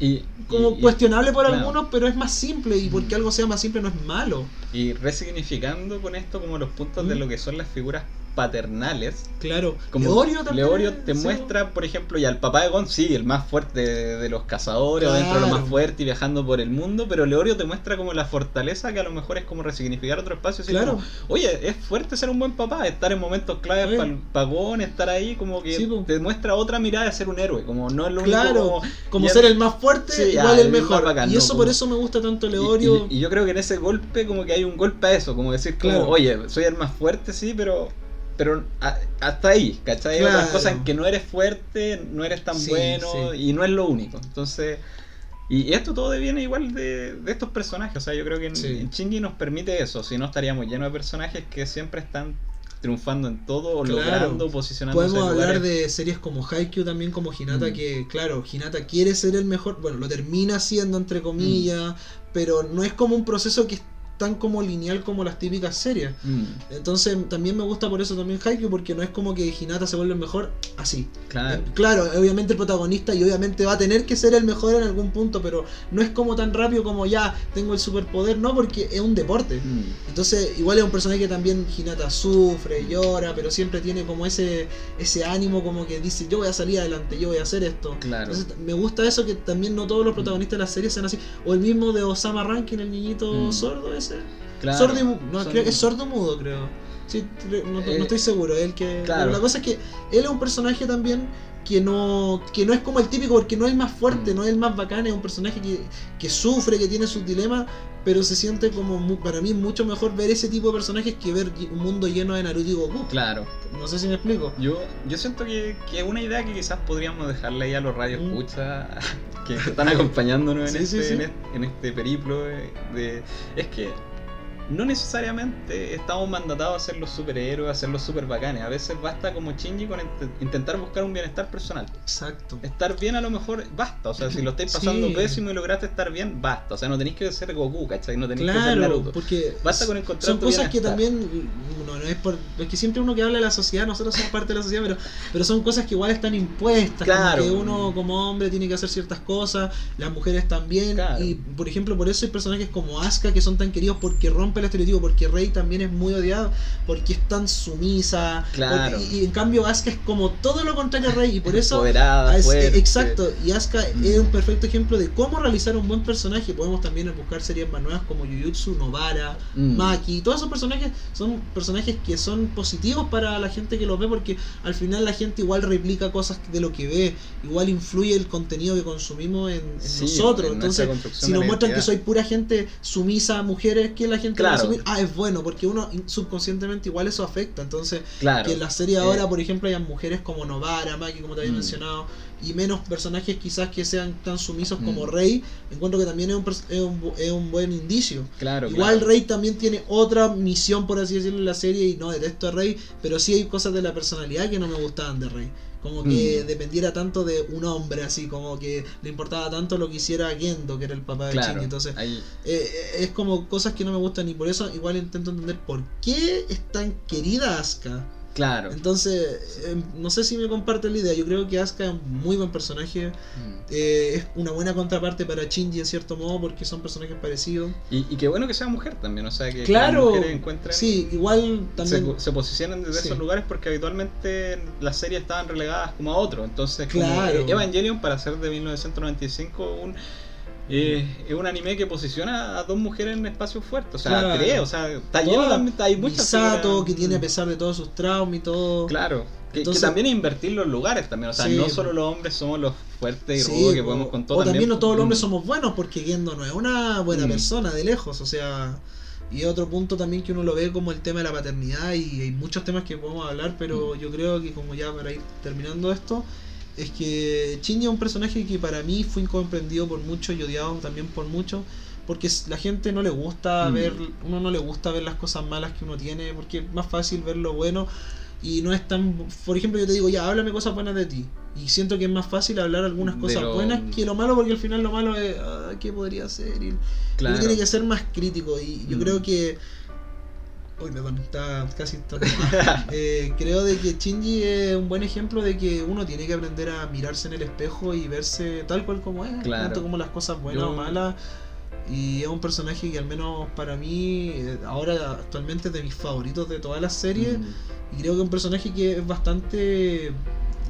y, como cuestionable por claro. algunos, pero es más simple y porque algo sea más simple no es malo. y resignificando con esto como los puntos de lo que son las figuras paternales. Claro. Como Leorio te sí. muestra, por ejemplo, y al papá de Gon, sí, el más fuerte de, de los cazadores, o dentro de lo Claro. más fuerte y viajando por el mundo, pero Leorio te muestra como la fortaleza que a lo mejor es como resignificar otro espacio. Claro. como, Oye, es fuerte ser un buen papá, estar en momentos claves para el pagón, estar ahí, como que Sí, te muestra otra mirada de ser un héroe, como no es lo único Claro, como- ser el más fuerte, Sí, igual ya, el mejor. bacán, y ¿no? eso Como- por eso me gusta tanto Y- Leorio. Y, y yo creo que en ese golpe como que hay un golpe a eso, como decir como, Claro. oye, soy el más fuerte, sí, pero pero a- hasta ahí, ¿cachai? Hay Claro. otras cosas en que no eres fuerte, no eres tan Sí, bueno sí. y no es lo único. Entonces, y esto todo viene igual de, de estos personajes, o sea, yo creo que en, Sí. en Shinji nos permite eso, si no estaríamos llenos de personajes que siempre están triunfando en todo o Claro. logrando posicionándose Podemos en hablar de series como Haikyuu también como Hinata Mm. que claro, Hinata quiere ser el mejor, bueno, lo termina siendo entre comillas, Mm. pero no es como un proceso que tan como lineal como las típicas series. Mm, Entonces también me gusta por eso también Haikyuu porque no es como que Hinata se vuelve el mejor así. claro. Eh, Claro, obviamente el protagonista y obviamente va a tener que ser el mejor en algún punto, pero no es como tan rápido como ya tengo el superpoder, no, porque es un deporte. Mm, Entonces, igual es un personaje que también Hinata sufre, llora, pero siempre tiene como ese ese ánimo como que dice, yo voy a salir adelante, yo voy a hacer esto. Claro. Entonces, me gusta eso que también no todos los protagonistas de la serie sean así. O el mismo de Osama Rankin, el niñito Mm. sordo ese. Claro. Sordo y mu- no, Son- creo que es sordo mudo, creo. Sí, no, no Eh, estoy seguro, el que claro. la cosa es que él es un personaje también que no que no es como el típico porque no es el más fuerte, Mm. no es el más bacán, es un personaje que, que sufre, que tiene sus dilemas, pero se siente como mu- para mí mucho mejor ver ese tipo de personajes que ver un mundo lleno de Naruto y Goku. Claro. No sé si me explico. Yo, yo siento que, que es una idea que quizás podríamos dejarle ahí a los radios Mm. [LAUGHS] que [LAUGHS] están acompañándonos en, Sí, sí, este, sí. En, este, en este periplo de, de- Es que no necesariamente estamos mandatados a ser los superhéroes, a ser los super bacanes. A veces basta como Shinji con int- intentar buscar un bienestar personal. Exacto. Estar bien a lo mejor basta. O sea, si lo estáis pasando Sí. pésimo y lograste estar bien, basta. O sea, no tenéis que ser Goku, ¿cachai? No tenéis que ser Claro, Naruto. porque Basta con encontrar son tu cosas que también no, no es por es que siempre uno que habla de la sociedad nosotros somos parte de la sociedad pero pero son cosas que igual están impuestas Claro. como que uno como hombre tiene que hacer ciertas cosas las mujeres también Claro. y por ejemplo por eso hay personajes como Asuka que son tan queridos porque rompe el estereotipo porque Rey también es muy odiado porque es tan sumisa Claro. porque- y, en cambio Asuka es como todo lo contrario a Rey y por eso fuerte. exacto, y Asuka Mm. es un perfecto ejemplo de cómo realizar un buen personaje. Podemos también buscar series más nuevas como Jujutsu, Novara, Mm. Maki. Todos esos personajes son personajes que son positivos para la gente que los ve porque al final la gente igual replica cosas de lo que ve, igual influye el contenido que consumimos en, en Sí, nosotros. en Entonces, si nos muestran que soy pura gente sumisa, mujeres, ¿qué la gente Claro. ah, es bueno, porque uno subconscientemente igual eso afecta. Entonces, Claro. que en la serie Eh, ahora, por ejemplo, hayan mujeres como Novara, Maki, como te había Mm. mencionado, y menos personajes quizás que sean tan sumisos como Mm. Rey, encuentro que también es un, es un, es un buen indicio. Claro, Igual claro. Rey también tiene otra misión, por así decirlo, en la serie, y no detesto a Rey, pero sí hay cosas de la personalidad que no me gustaban de Rey. Como que Mm. dependiera tanto de un hombre, así como que le importaba tanto lo que hiciera Gendo, que era el papá de Claro. Shinji. Entonces, Ahí- eh, eh, es como cosas que no me gustan y por eso igual intento entender por qué es tan querida Asuka. Claro. Entonces, eh, no sé si me comparte la idea. Yo creo que Asuka es un muy buen personaje. Mm. eh, es una buena contraparte para Shinji en cierto modo porque son personajes parecidos. Y, y qué bueno que sea mujer también, o sea, que, Claro. las mujeres encuentren. Sí, igual Se, también. se posicionan desde Sí. esos lugares porque habitualmente las series estaban relegadas como a otro. Entonces, como Claro. Evangelion, para ser de 1995, un, eh, es un anime que posiciona a dos mujeres en espacios fuertes. O sea, Claro. tres, o sea, está lleno también, hay muchas. Misato, figuras- que tiene a pesar de todos sus traumas y todo. Claro. Que, también es invertir los lugares también. O sea, Sí, no po. solo los hombres somos los fuertes y Sí, rudos que o- podemos con todo. o también no todos los hombres mm, somos buenos porque Gendo no es una buena Mm. persona de lejos, o sea, y otro punto también que uno lo ve como el tema de la paternidad y hay muchos temas que podemos hablar, Mm. pero yo creo que como ya para ir terminando esto, es que Shinji es un personaje que para mí fue incomprendido por muchos y odiado también por muchos. Porque la gente no le gusta Mm. ver, uno no le gusta ver las cosas malas que uno tiene, porque es más fácil ver lo bueno y no es tan, por ejemplo yo te digo, ya, háblame cosas buenas de ti. Y siento que es más fácil hablar algunas cosas lo- buenas que lo malo, porque al final lo malo es, ah, ¿qué podría ser? Y Claro. uno tiene que ser más crítico y yo Mm. creo que... Uy, perdón, está casi... Está, [LAUGHS] Eh, creo de que Shinji es un buen ejemplo de que uno tiene que aprender a mirarse en el espejo y verse tal cual como es, Claro. tanto como las cosas buenas Yo- o malas. Y es un personaje que al menos para mí, eh, ahora actualmente es de mis favoritos de todas las series. Mm. Y creo que es un personaje que es bastante...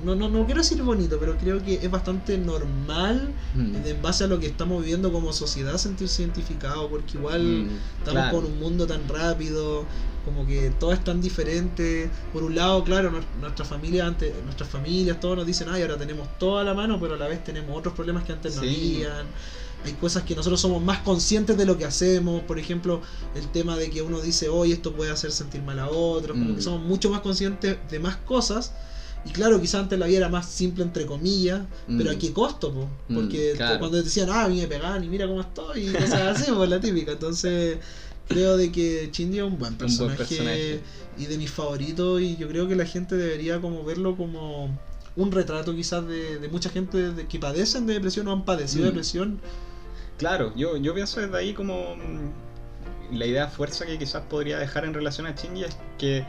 No, no, no quiero decir bonito, pero creo que es bastante normal Mm. en base a lo que estamos viviendo como sociedad sentirse identificado, porque igual Mm, estamos claro. con un mundo tan rápido, como que todo es tan diferente. Por un lado, claro, nues- nuestra familia antes, nuestras familias, todos nos dicen, ay, ahora tenemos todo a la mano, pero a la vez tenemos otros problemas que antes no Sí. habían. Hay cosas que nosotros somos más conscientes de lo que hacemos, por ejemplo, el tema de que uno dice, hoy esto puede hacer sentir mal a otros, como Mm. que somos mucho más conscientes de más cosas. Y claro, quizás antes la vida era más simple entre comillas, pero Mm. ¿a qué costo? Po? Mm, Porque claro. cuando te decían, ah, a mí me pegaban y mira cómo estoy, y cosas así, pues la típica. Entonces, creo de que Shinji es un buen buen personaje, y de mis favoritos, y yo creo que la gente debería como verlo como un retrato quizás de, de mucha gente de- que padecen de depresión o han padecido Mm. depresión. Claro, yo, yo pienso desde ahí como mm, la idea fuerza que quizás podría dejar en relación a Shinji es que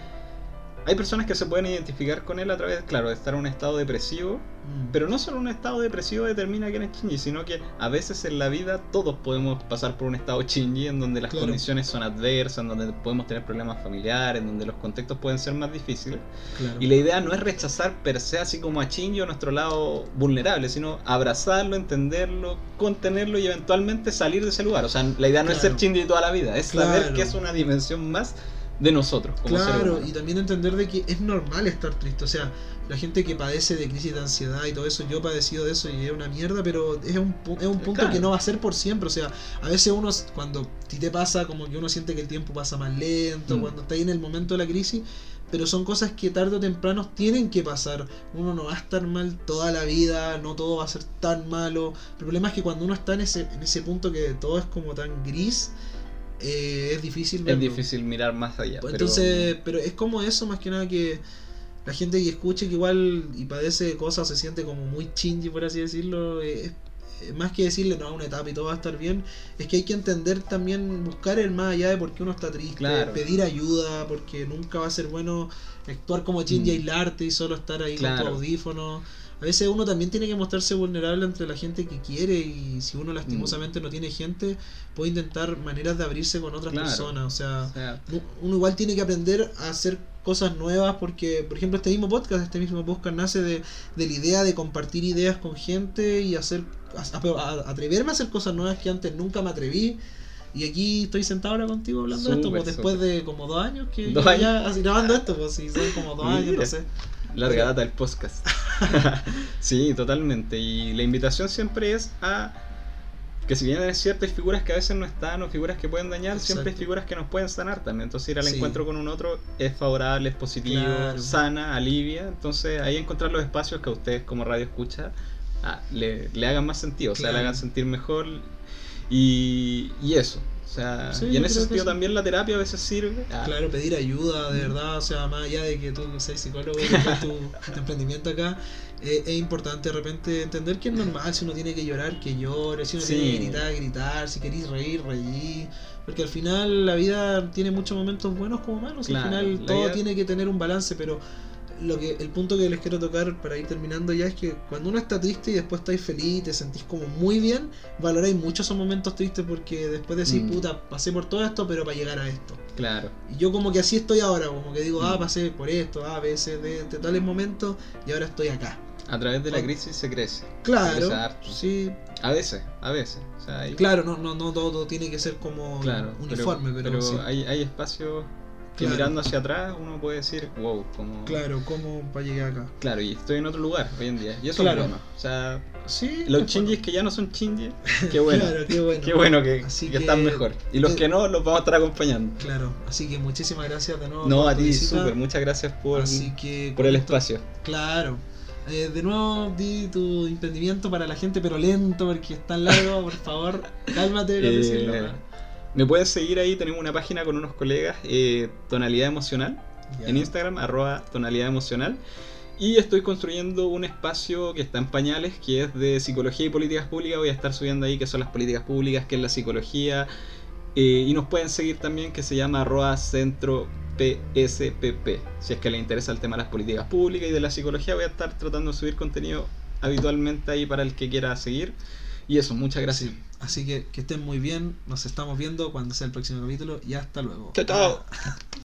hay personas que se pueden identificar con él a través, claro, de estar en un estado depresivo, Mm. pero no solo un estado depresivo determina quién es Shinji, sino que a veces en la vida todos podemos pasar por un estado Shinji en donde las Claro. condiciones son adversas, en donde podemos tener problemas familiares, en donde los contextos pueden ser más difíciles. Claro. Y la idea no es rechazar per se así como a Shinji o nuestro lado vulnerable, sino abrazarlo, entenderlo, contenerlo y eventualmente salir de ese lugar. O sea, la idea no es Claro. ser Shinji toda la vida, es saber que es una dimensión más de nosotros. Como Claro, y también entender de que es normal estar triste. O sea, la gente que padece de crisis de ansiedad y todo eso, yo he padecido de eso y es una mierda, pero es un, es un punto Claro. que no va a ser por siempre. O sea, a veces uno, cuando a ti te pasa, como que uno siente que el tiempo pasa más lento, Mm. cuando está ahí en el momento de la crisis, pero son cosas que tarde o temprano tienen que pasar. Uno no va a estar mal toda la vida, no todo va a ser tan malo. El problema es que cuando uno está en ese, en ese punto que todo es como tan gris, eh, es difícil Es difícil mirar más allá. Pues pero- Entonces, pero es como eso más que nada que la gente que escuche que igual y padece de cosas se siente como muy chingy por así decirlo, es- más que decirle no, una etapa y todo va a estar bien, es que hay que entender también, buscar el más allá de por qué uno está triste, Claro. pedir ayuda, porque nunca va a ser bueno actuar como chingy, Mm. aislarte y solo estar ahí con tu audífono. A veces uno también tiene que mostrarse vulnerable entre la gente que quiere y si uno lastimosamente no tiene gente, puede intentar maneras de abrirse con otras Mm. Claro. personas. O sea, o sea, uno igual tiene que aprender a hacer cosas nuevas porque, por ejemplo, este mismo podcast, este mismo podcast nace de, de la idea de compartir ideas con gente y hacer a- a- atreverme a hacer cosas nuevas que antes nunca me atreví. Y aquí estoy sentado ahora contigo hablando de esto, pues después de como dos años que Dos llevo ya grabando esto, pues sí, son como dos años, no sé. Larga Pero- data del podcast. [LAUGHS] sí, totalmente. Y la invitación siempre es a que si bien es cierto, hay figuras que a veces no están o figuras que pueden dañar, siempre hay figuras que nos pueden sanar también. Entonces ir al Sí. encuentro con un otro es favorable, es positivo, Claro. sana, alivia. Entonces ahí encontrar los espacios que a ustedes como radio escucha ah, le, le hagan más sentido, o sea, le hagan sentir mejor y, y eso. Sea, Sí, y en ese sentido también la terapia a veces sirve. Ah, Claro, pedir ayuda, de verdad, o sea, más allá de que tú seas psicólogo [LAUGHS] y tu, tu emprendimiento acá, eh, es importante de repente entender que es normal, si uno tiene que llorar, que llore, si uno Sí. tiene que gritar, gritar, si queréis reír, reír, porque al final la vida tiene muchos momentos buenos como malos, Claro, al final todo vida- tiene que tener un balance, pero lo que el punto que les quiero tocar para ir terminando ya es que cuando uno está triste y después estáis feliz, te sentís como muy bien, valoráis mucho esos momentos tristes porque después decís, Mm. puta, pasé por todo esto, pero para llegar a esto. Claro. Y yo como que así estoy ahora, como que digo, ah, Mm. pasé por esto, A, B, C, D, de tales momentos y ahora estoy acá. A través de la crisis se crece. Claro, sí, A veces, a veces. O sea, hay- claro, no, no, no todo tiene que ser como Claro, uniforme, pero, sí. hay, hay espacios que Claro. mirando hacia atrás uno puede decir, wow, como... Claro, ¿cómo para llegar acá? Claro, y estoy en otro lugar hoy en día. Y eso Claro. es bueno. O sea, Sí, los es chinjis que ya no son chinjis, qué bueno. [LAUGHS] Claro, qué bueno. Qué bueno que, Así que están mejor. Y los que no, los vamos a estar acompañando. Claro, así que muchísimas gracias de nuevo. No, por a ti, súper. Muchas gracias por, Así que por el espacio. Claro. Eh, de nuevo, di tu emprendimiento para la gente, pero lento, porque es tan largo, por favor, [LAUGHS] cálmate Eh, decirlo. Me pueden seguir ahí, tenemos una página con unos colegas, eh, Tonalidad Emocional. En Instagram, arroba tonalidad emocional. Y estoy construyendo un espacio que está en pañales, que es de psicología y políticas públicas. Voy a estar subiendo ahí qué son las políticas públicas, qué es la psicología. eh, y nos pueden seguir también que se llama arroba centro PSPP. Si es que les interesa el tema de las políticas públicas y de la psicología, voy a estar tratando de subir contenido habitualmente ahí para el que quiera seguir. Y eso, muchas gracias. Sí. Así que que estén muy bien. Nos estamos viendo cuando sea el próximo capítulo y hasta luego. Chao, chao. Ah.